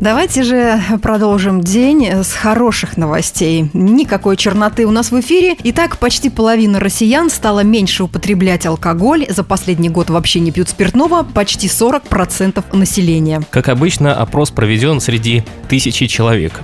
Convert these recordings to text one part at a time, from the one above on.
Давайте же продолжим день с хороших новостей. Никакой черноты у нас в эфире. Итак, почти половина россиян стала меньше употреблять алкоголь. За последний год вообще не пьют спиртного. Почти 40% населения. Как обычно, опрос проведен среди тысячи человек.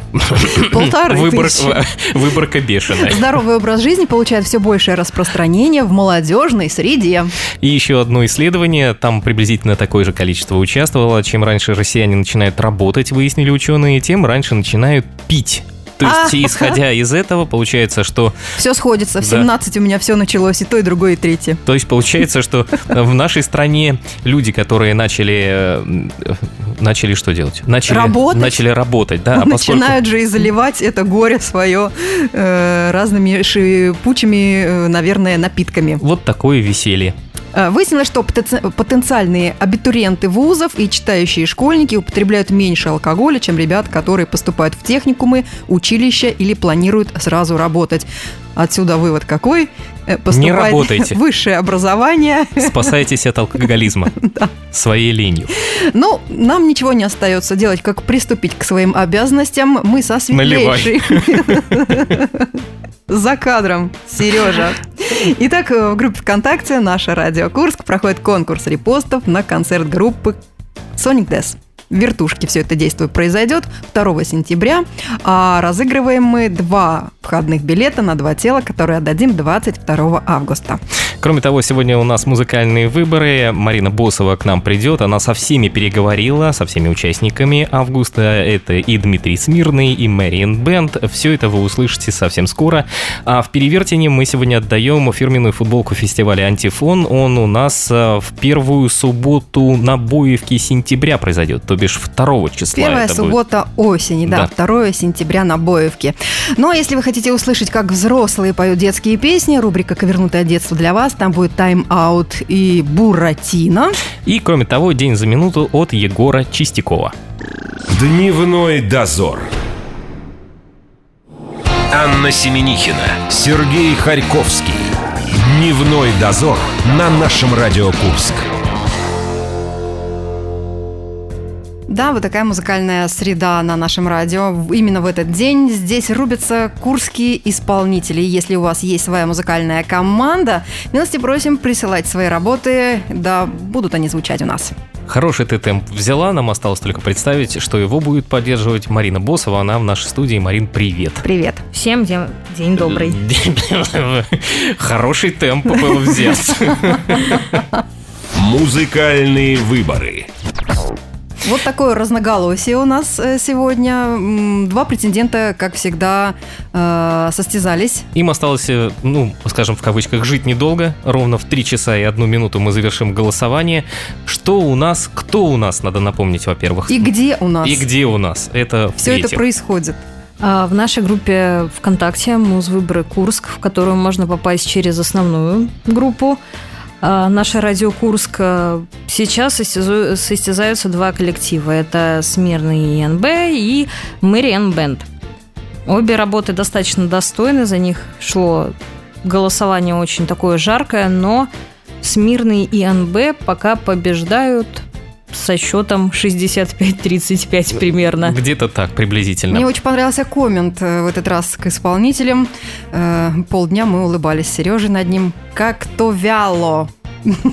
Полторы Выбор- тысячи. Выборка бешеная. Здоровый образ жизни получает все большее распространение в молодежной среде. И еще одно исследование, там приблизительно такое же количество участвовало. Чем раньше россияне начинают работать, выяснили ученые, тем раньше начинают пить. То есть, А. исходя из этого, получается, что Все сходится. В Да. 17 у меня все началось. И то, и другое, и третье. То есть получается, что в нашей стране люди, которые начали э, начали что делать? Начали Работать. Начали работать, да. А поскольку Начинают же и заливать это горе свое э, разными шипучими, э, наверное, напитками. вот такое веселье. Э, Выяснилось, что потенци- потенциальные абитуриенты вузов и читающие школьники употребляют меньше алкоголя, чем ребят, которые поступают в техникумы, училища или планируют сразу работать. Отсюда вывод какой? Э, Поступать работайте. высшее образование. Спасайтесь от алкоголизма своей ленью. Ну, нам ничего не остается делать, как приступить к своим обязанностям. Мы со светлейшей... За кадром, Сережа. Итак, в группе ВКонтакте «Наша Радио Курск» проходит конкурс репостов на концерт группы Sonic Death. В вертушке все это действие произойдет 2 сентября, а разыгрываем мы два входных билета на два тела, которые отдадим 22 августа. Кроме того, сегодня у нас музыкальные выборы. Марина Босова к нам придет. Она со всеми переговорила, со всеми участниками августа. Это и Дмитрий Смирный, и Мэриэн Бенд. Все это вы услышите совсем скоро. А в Перевертине мы сегодня отдаем фирменную футболку фестиваля «Антифон». Он у нас э, в первую субботу на Боевке сентября произойдет, то бишь 2 числа. Первая это будет. суббота осени, да, Да. 2 сентября на Боевке. Ну а если вы хотите услышать, как взрослые поют детские песни, рубрика «Ковернутое детство» для вас, там будет тайм-аут и Буратино. И, кроме того, день за минуту от Егора Чистякова. Дневной дозор. Анна Семенихина, Сергей Харьковский. Дневной дозор на нашем Радио Курск. Да, вот такая музыкальная среда на нашем радио. Именно в этот день здесь рубятся курские исполнители. Если у вас есть своя музыкальная команда, милости просим присылать свои работы, да будут они звучать у нас. Хороший ты темп взяла, нам осталось только представить, что его будет поддерживать Марина Босова. Она в нашей студии. Марин, привет. Привет. Всем день, день добрый. Хороший темп был взят. Музыкальные выборы. Вот такое разноголосие у нас э, сегодня. Два претендента, как всегда, э, состязались. Им осталось, э, ну, скажем в кавычках, жить недолго. Ровно в 3 часа и одну минуту мы завершим голосование. Что у нас, кто у нас, надо напомнить, во-первых. И где у нас И где у нас? Это все это происходит? А, В нашей группе ВКонтакте «Музвыборы Курск», в которую можно попасть через основную группу. А, Наша радио Курск а, сейчас состязаются два коллектива. Это Смирный ИНБ и Мэриэн Бенд. Обе работы достаточно достойны, за них шло голосование очень такое жаркое, но Смирный и НБ пока побеждают со счетом 65-35 примерно. Где-то так, приблизительно. Мне очень понравился коммент э, в этот раз к исполнителям. Э, Полдня мы улыбались с Сережей над ним. Как-то вяло.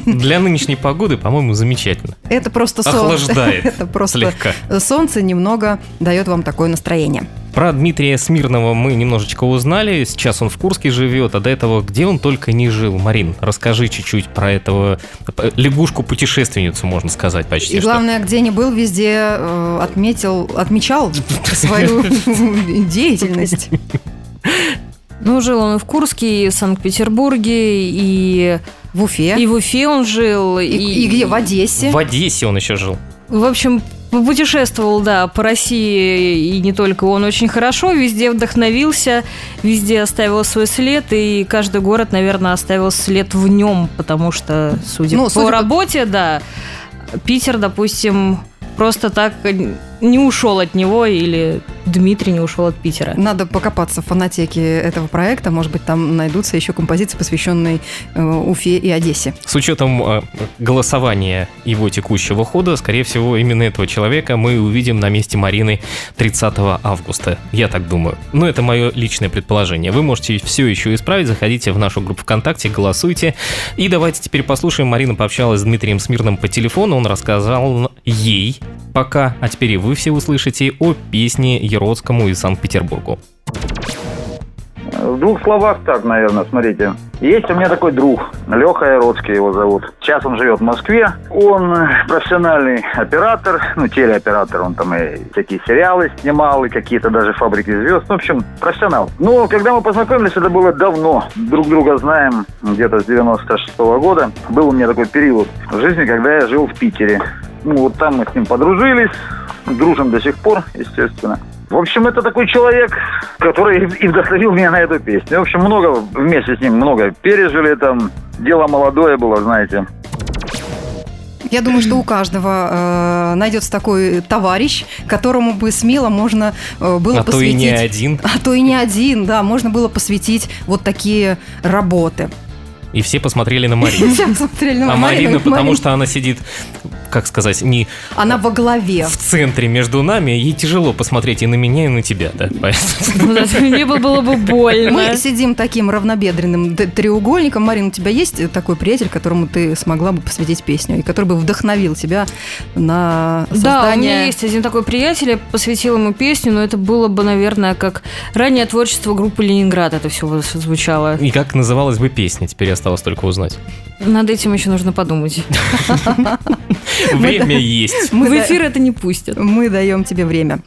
Для нынешней погоды, по-моему, замечательно. Это просто солнце. Охлаждает Это просто слегка. солнце немного дает вам такое настроение. Про Дмитрия Смирнова мы немножечко узнали. Сейчас он в Курске живет, а до этого где он только не жил. Марин, расскажи чуть-чуть про этого э, лягушку-путешественницу, можно сказать, почти И что. главное, где не был, везде э, отметил, отмечал свою деятельность. Ну, жил он и в Курске, и в Санкт-Петербурге, и, В Уфе. и в Уфе он жил. И, и где? В Одессе. В Одессе он еще жил. В общем, путешествовал, да, по России и не только он очень хорошо, везде вдохновился, везде оставил свой след, и каждый город, наверное, оставил след в нем, потому что, судя Ну, по судя по- работе, да, Питер, допустим, просто так не ушел от него или Дмитрий не ушел от Питера. Надо покопаться в фонотеке этого проекта. Может быть, там найдутся еще композиции, посвященные э, Уфе и Одессе. С учетом э, голосования его текущего хода, скорее всего, именно этого человека мы увидим на месте Марины 30 августа. Я так думаю. Но это мое личное предположение. Вы можете все еще исправить. Заходите в нашу группу ВКонтакте, голосуйте. И давайте теперь послушаем. Марина пообщалась с Дмитрием Смирным по телефону. Он рассказал ей пока, а теперь и вы все услышите о песне Еродскому и Санкт-Петербургу. В двух словах так, наверное, смотрите. Есть у меня такой друг, Леха Яродский его зовут. Сейчас он живет в Москве. Он профессиональный оператор, ну, телеоператор. Он там и всякие сериалы снимал, и какие-то даже фабрики звезд. Ну, в общем, профессионал. Но когда мы познакомились, это было давно. Друг друга знаем где-то с 96 -го года. Был у меня такой период в жизни, когда я жил в Питере. Ну, вот там мы с ним подружились, дружим до сих пор, естественно. В общем, это такой человек, который и вдохновил меня на эту песню. В общем, много вместе с ним много пережили там. Дело молодое было, знаете. Я думаю, что у каждого э, найдется такой товарищ, которому бы смело можно э, было а посвятить. то и не один. А то и не один, да, можно было посвятить вот такие работы. И все посмотрели на Марину. Все посмотрели на А Марину. Марина, потому что она сидит, как сказать, не Она во главе. в центре между нами, ей тяжело посмотреть и на меня, и на тебя, да? Поэтому- Мне бы было бы больно. Мы сидим таким равнобедренным треугольником. Марина, у тебя есть такой приятель, которому ты смогла бы посвятить песню, и который бы вдохновил тебя на Да, у создание... меня есть один такой приятель, я посвятила ему песню, но это было бы, наверное, как раннее творчество группы «Ленинград» это все звучало. И как называлась бы песня, теперь осталось только узнать. Над этим еще нужно подумать. Время есть. Мы В эфир это не пустят. Мы даем тебе время.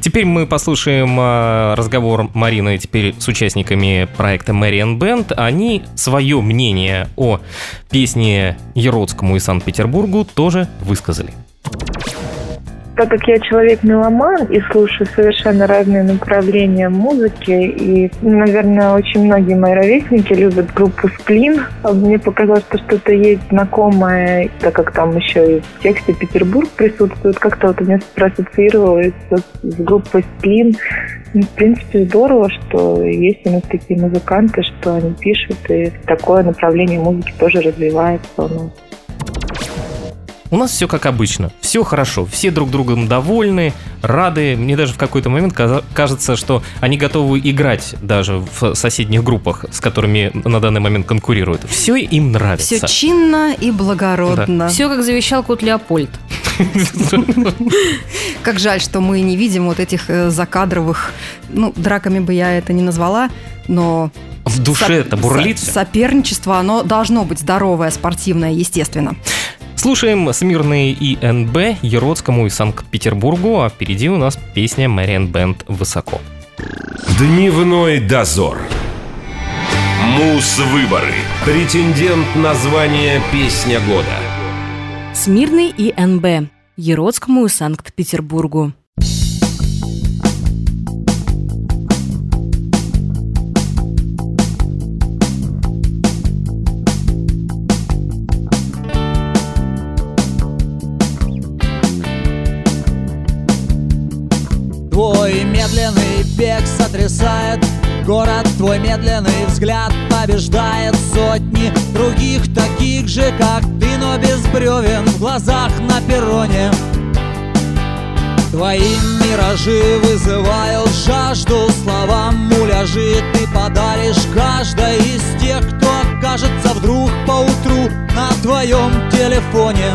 Теперь мы послушаем а, разговор Марины теперь с участниками проекта Marian Band. Они свое мнение о песне Еродскому и Санкт-Петербургу тоже высказали. Так как я человек меломан и слушаю совершенно разные направления музыки, и, наверное, очень многие мои ровесники любят группу «Сплин», мне показалось, что что-то есть знакомое, так как там еще и в тексте Петербург присутствует, как-то вот у меня проассоциировалось с, с группой «Сплин». Ну, в принципе, здорово, что есть у нас такие музыканты, что они пишут, и такое направление музыки тоже развивается у нас. У нас все как обычно, все хорошо, все друг другом довольны, рады. Мне даже в какой-то момент кажется, что они готовы играть даже в соседних группах, с которыми на данный момент конкурируют. Все им нравится. Все чинно и благородно. Все, как завещал кот Леопольд. Как жаль, что мы не видим вот этих э, закадровых, ну, драками бы я это не назвала, но В душе это бурлит. со- соперничество, оно должно быть здоровое, спортивное, естественно. Слушаем Смирные и НБ Еродскому и Санкт-Петербургу, а впереди у нас песня Мэриан Бенд «Высоко». Дневной дозор. Мус-выборы. Претендент на звание «Песня года». Смирный и НБ. Еродскому и Санкт-Петербургу. Бег сотрясает Город твой медленный взгляд побеждает Сотни других таких же, как ты, но без бревен В глазах на перроне. Твои миражи вызывают жажду Словам муляжи ты подаришь каждой из тех, кто окажется вдруг поутру на твоем телефоне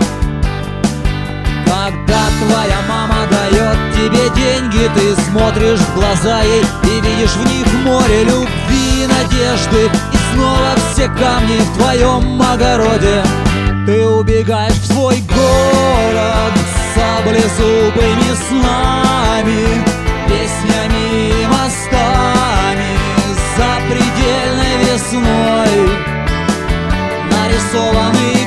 когда твоя мама дает тебе деньги, ты смотришь в глаза ей и видишь в них море любви и надежды. И снова все камни в твоем огороде. Ты убегаешь в свой город с саблезубыми снами, песнями и мостами, запредельной весной. Нарисованный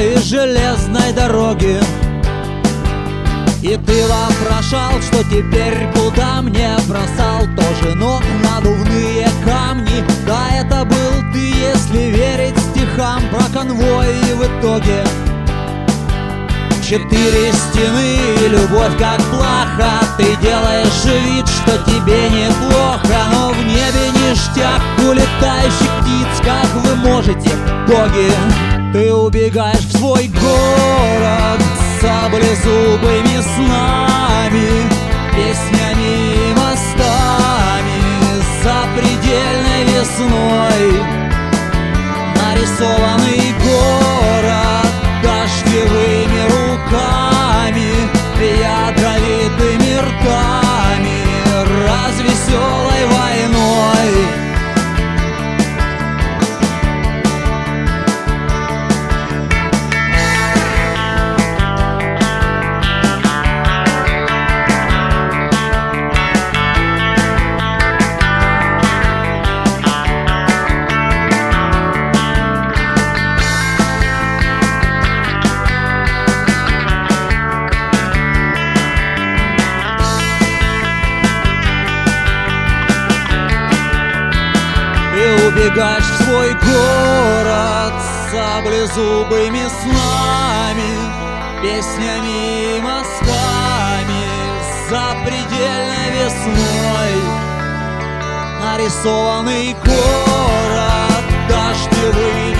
и железной дороги. И ты вопрошал, что теперь куда мне бросал Тоже ног надувные камни. Да, это был ты, если верить стихам Про конвой и в итоге. Четыре стены любовь как плаха. Ты делаешь вид, что тебе неплохо Но в небе ништяк. У летающих птиц Как вы можете, боги Ты убегаешь в свой город саблезубыми снами, песнями и мостами, запредельной весной. Нарисованный город дождевыми руками, ядровитыми ртами, Нарисованный город дождевыми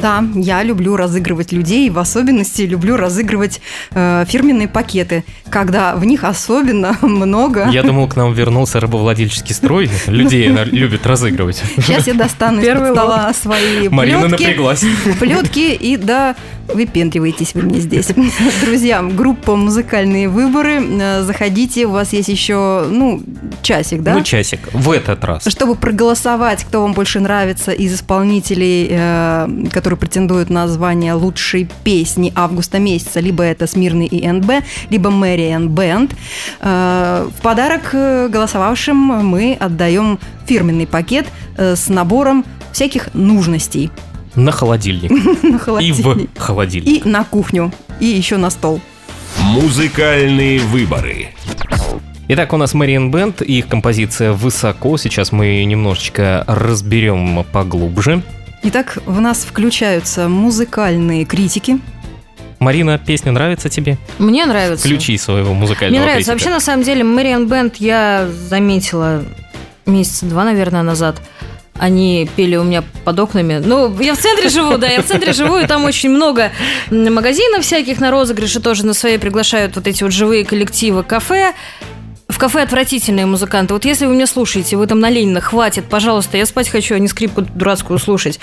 Да, я люблю разыгрывать людей, в особенности люблю разыгрывать э, фирменные пакеты, когда в них особенно много. Я думал, к нам вернулся рабовладельческий строй. Людей она любит разыгрывать. Сейчас я достану из стола свои Марина плетки, напряглась. плетки и да, выпендриваетесь вы мне здесь. Друзья, группа «Музыкальные выборы». Э, Заходите, у вас есть еще, ну, часик, да? Ну, часик. В этот раз. Чтобы проголосовать, кто вам больше нравится из исполнителей, э, которые претендуют на звание лучшей песни августа месяца, либо это Смирный и НБ, либо Мэриан Бенд. Э, в подарок э, голосовавшим мы отдаем фирменный пакет э, с набором всяких нужностей На холодильник. на И холодильник. в холодильник. И на кухню, и еще на стол. Музыкальные выборы. Итак, у нас Мариан Бенд и их композиция «Высоко». Сейчас мы ее немножечко разберем поглубже. Итак, в нас включаются музыкальные критики. Марина, песня нравится тебе? Мне нравится. Включи своего Мне музыкального нравится. критика. Вообще, на самом деле, Мэриан Бенд я заметила месяца два, наверное, назад. Они пели у меня под окнами. Ну, я в центре живу, да, я в центре живу, и там очень много магазинов всяких на розыгрыше тоже на свои приглашают вот эти вот живые коллективы, кафе. В кафе отвратительные музыканты. Вот если вы меня слушаете, вы там на Ленина, хватит, пожалуйста, я спать хочу, а не скрипку дурацкую слушать.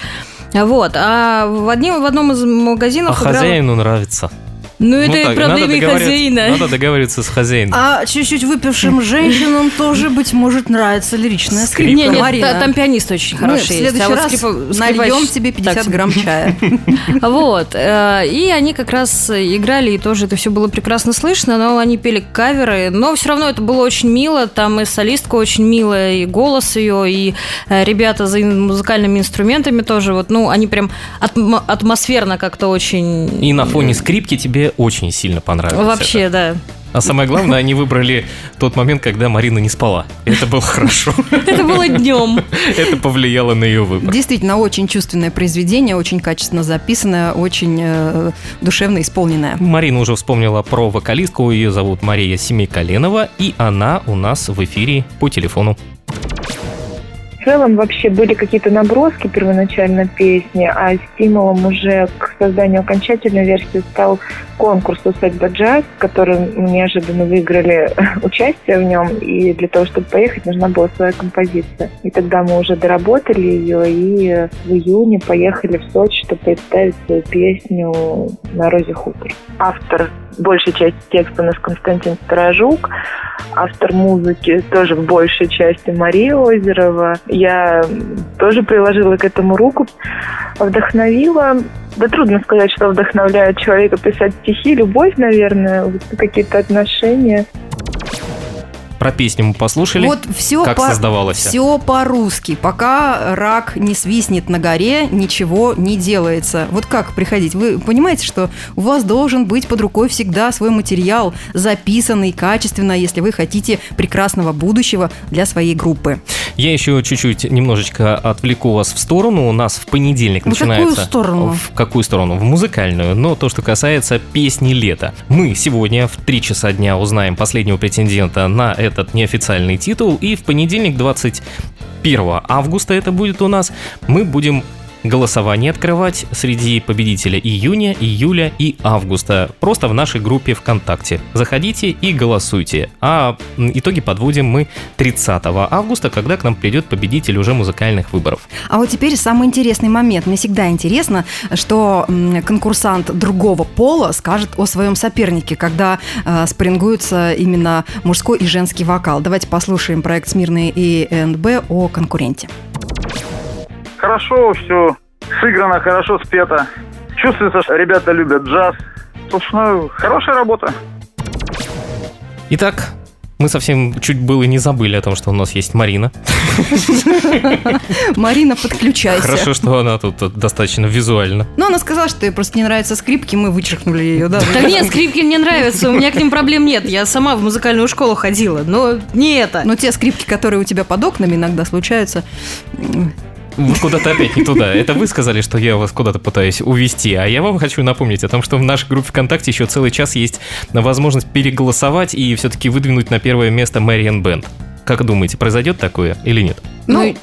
Вот. А в, одним, в одном из А магазинов играла- хозяину нравится. Ну, это так, проблема надо хозяина. Надо договариваться с хозяином. А чуть-чуть выпившим женщинам тоже, быть может, нравится лиричная скрипка. Не, нет, Марина. та- там пианист очень Мы в хороший есть. следующий а вот раз скрипа- нальем скрипач тебе 50 так грамм чая. Вот. э, И они как раз играли, и тоже это все было прекрасно слышно, но они пели каверы, но все равно это было очень мило, там и солистка очень милая, и голос ее, и э, ребята за музыкальными инструментами тоже, вот, ну, они прям атм- атмосферно как-то очень... И на фоне скрипки тебе очень сильно понравилось. Вообще, это. да. А самое главное, они выбрали тот момент, когда Марина не спала. Это было хорошо. Это было днем. Это повлияло на ее выбор. Действительно, очень чувственное произведение, очень качественно записанное, очень э, душевно исполненное. Марина уже вспомнила про вокалистку, ее зовут Мария Семиколенова, и она у нас в эфире по телефону. Целом вообще были какие-то наброски первоначально песни, а стимулом уже к созданию окончательной версии стал конкурс «Усадьба джаз», в котором мы неожиданно выиграли участие в нем, и для того, чтобы поехать, нужна была своя композиция. И тогда мы уже доработали ее, и в июне поехали в Сочи, чтобы представить свою песню на Розе Хутор. Автор большей части текста у нас Константин Сторожук, автор музыки тоже в большей части Мария Озерова. Я тоже приложила к этому руку, вдохновила. Да трудно сказать, что вдохновляет человека писать стихи. Любовь, наверное, какие-то отношения. Про песню мы послушали. Вот все как по, создавалось. все по-русски. Пока рак не свистнет на горе, ничего не делается. Вот как приходить? Вы понимаете, что у вас должен быть под рукой всегда свой материал, записанный качественно, если вы хотите прекрасного будущего для своей группы. Я еще чуть-чуть немножечко отвлеку вас в сторону. У нас в понедельник В какую начинается... сторону? В какую сторону? В музыкальную. Но то, что касается песни лета. Мы сегодня в 3 часа дня узнаем последнего претендента на этот неофициальный титул. И в понедельник, 21 августа это будет у нас, мы будем голосование открывать среди победителя июня, июля и августа. Просто в нашей группе ВКонтакте. Заходите и голосуйте. А итоги подводим мы 30 августа, когда к нам придет победитель уже музыкальных выборов. А вот теперь самый интересный момент. Мне всегда интересно, что конкурсант другого пола скажет о своем сопернике, когда э, спарингуются именно мужской и женский вокал. Давайте послушаем проект «Смирный» и НБ о конкуренте. Хорошо все сыграно, хорошо спето. Чувствуется, что ребята любят джаз. Собственно, хорошая работа. Итак, мы совсем чуть было не забыли о том, что у нас есть Марина. Марина, подключайся. Хорошо, что она тут э, достаточно визуально. Ну, она сказала, что ей просто не нравятся скрипки, мы вычеркнули ее, да. Так нет, скрипки мне нравятся, у меня к ним проблем нет. Я сама в музыкальную школу ходила, но не это. Но те скрипки, которые у тебя под окнами иногда случаются, Вы куда-то опять не туда. Это вы сказали, что я вас куда-то пытаюсь увести, а я вам хочу напомнить о том, что в нашей группе ВКонтакте еще целый час есть возможность переголосовать и все-таки выдвинуть на первое место Мэриан Бенд. Как думаете, произойдет такое или нет? ну,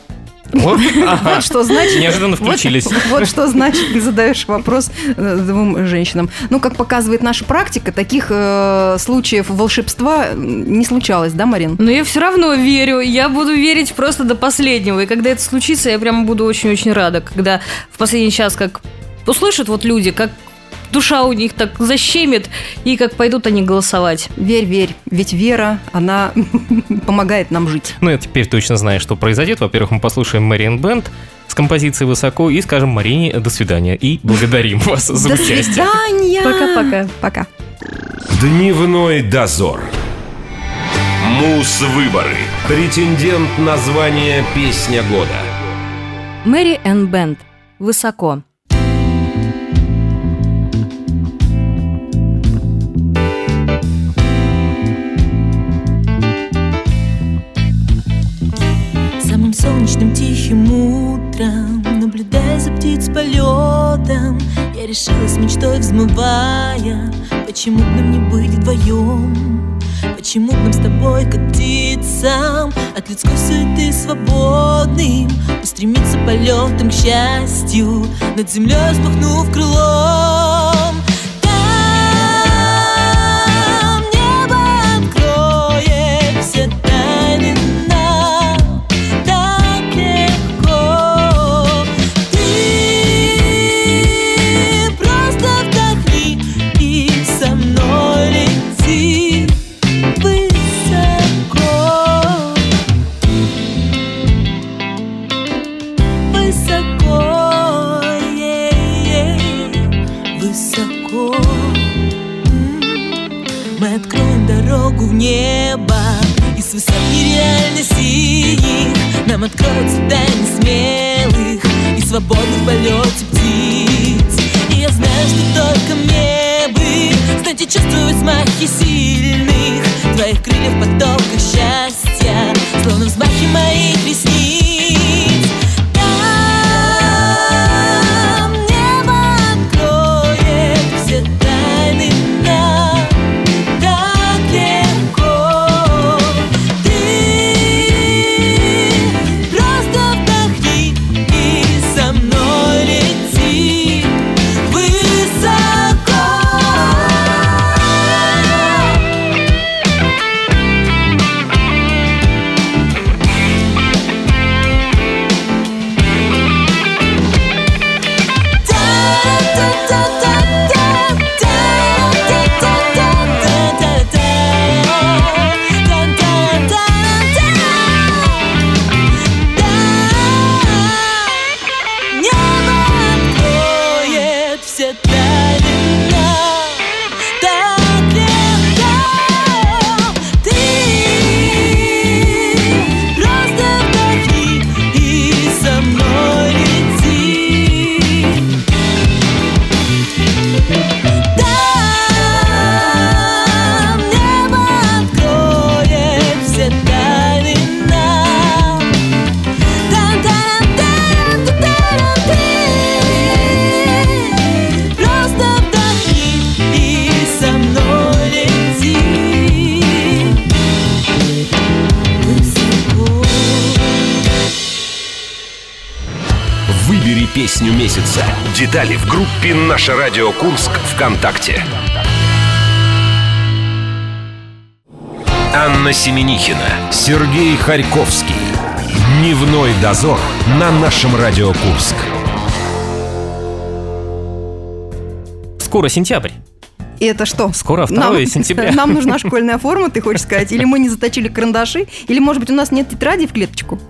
Вот, ага. вот что значит... Неожиданно включились. Вот, что значит, ты задаешь вопрос э, двум женщинам. Ну, как показывает наша практика, таких э, случаев волшебства не случалось, да, Марин? Но я все равно верю, я буду верить просто до последнего. И когда это случится, я прямо буду очень-очень рада, когда в последний час как услышат вот люди, как душа у них так защемит, и как пойдут они голосовать. Верь, верь, ведь вера, она помогает нам жить. Ну, я теперь точно знаю, что произойдет. Во-первых, мы послушаем Мэриан Бенд с композицией «Высоко» и скажем Марине «до свидания». И благодарим вас за До участие. свидания! Пока-пока. Пока. Дневной дозор. Мус-выборы. Претендент на звание «Песня года». Мэри Энн Бенд. Высоко. Решилась мечтой взмывая. Почему б нам не быть вдвоем? Почему б нам с тобой, птицам От людской суеты свободным Устремиться полетом к счастью. Над землей взмахнув крылом крыльев потоках счастья песню месяца. Детали в группе «Наше радио Курск» ВКонтакте. Анна Семенихина, Сергей Харьковский. Дневной дозор на нашем Радио Курск. Скоро сентябрь. И это что? Скоро 2 Нам- сентября. Нам нужна школьная форма, ты хочешь сказать? Или мы не заточили карандаши? Или, может быть, у нас нет тетради в клеточку?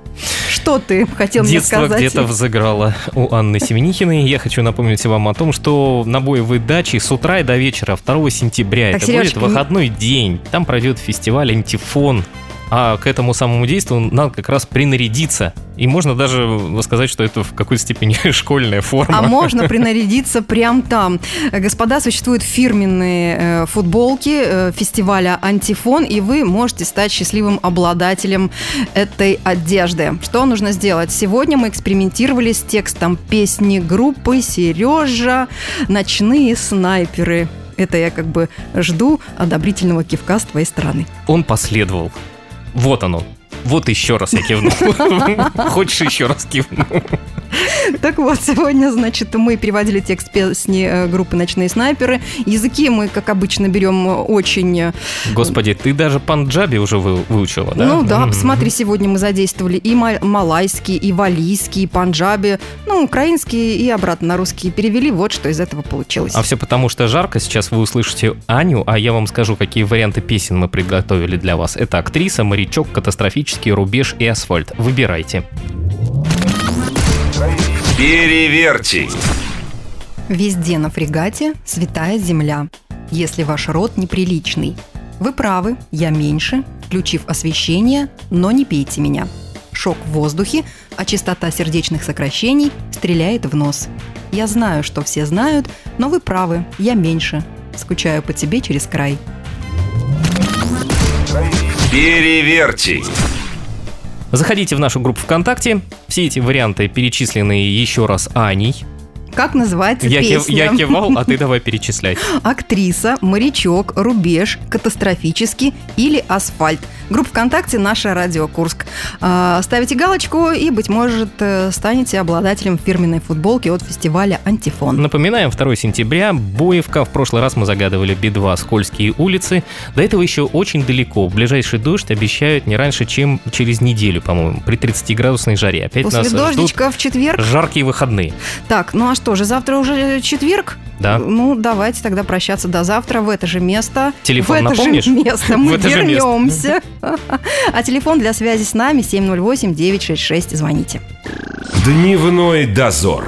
Что ты хотел мне Детство сказать? где-то взыграло у Анны Семенихиной. Я хочу напомнить вам о том, что на боевой даче с утра и до вечера 2 сентября, Так, это Сережечка, будет выходной день, там пройдет фестиваль «Антифон». А к этому самому действию надо как раз принарядиться. И можно даже сказать, что это в какой-то степени школьная форма. А можно принарядиться прям там. Господа, существуют фирменные э, футболки э, фестиваля «Антифон», и вы можете стать счастливым обладателем этой одежды. Что нужно сделать? Сегодня мы экспериментировали с текстом песни группы «Сережа. Ночные снайперы». Это я как бы жду одобрительного кивка с твоей стороны. Он последовал. Вот оно. Вот еще раз я кивнул. Хочешь еще раз кивну? Так вот, сегодня, значит, мы переводили текст песни э, группы «Ночные снайперы». Языки мы, как обычно, берем очень... э, Господи, ты даже панджаби уже вы- выучила, да? Ну да, посмотри, сегодня мы задействовали и ма- малайский, и валийский, и панджаби, ну, украинский и обратно на русский перевели. Вот что из этого получилось. А все потому, что жарко. Сейчас вы услышите Аню, а я вам скажу, какие варианты песен мы приготовили для вас. Это актриса, морячок, катастрофический рубеж и асфальт. Выбирайте. Переверьте. Везде на фрегате святая земля. Если ваш род неприличный. Вы правы, я меньше, включив освещение, но не пейте меня. Шок в воздухе, а частота сердечных сокращений стреляет в нос. Я знаю, что все знают, но вы правы, я меньше. Скучаю по тебе через край. Переверьте. Заходите в нашу группу ВКонтакте. Все эти варианты перечислены еще раз Аней. Как называется Я, кив- песня? я кивал, а ты давай перечислять. Актриса, морячок, рубеж, катастрофический или асфальт. Группа ВКонтакте «Наша Радио Курск». А, Ставите галочку и, быть может, э, станете обладателем фирменной футболки от фестиваля «Антифон». Напоминаем, 2 сентября, Боевка. В прошлый раз мы загадывали Би-2 «Скользкие улицы». До этого еще очень далеко. Ближайший дождь обещают не раньше, чем через неделю, по-моему, при 30-градусной жаре. Опять После нас ждут дождичка в четверг. жаркие выходные. Так, ну а что же, завтра уже четверг? Да. Ну, давайте тогда прощаться до завтра в это же место. Телефон в это напомнишь? же место мы вернемся. А телефон для связи с нами 708-966. Звоните. Дневной дозор.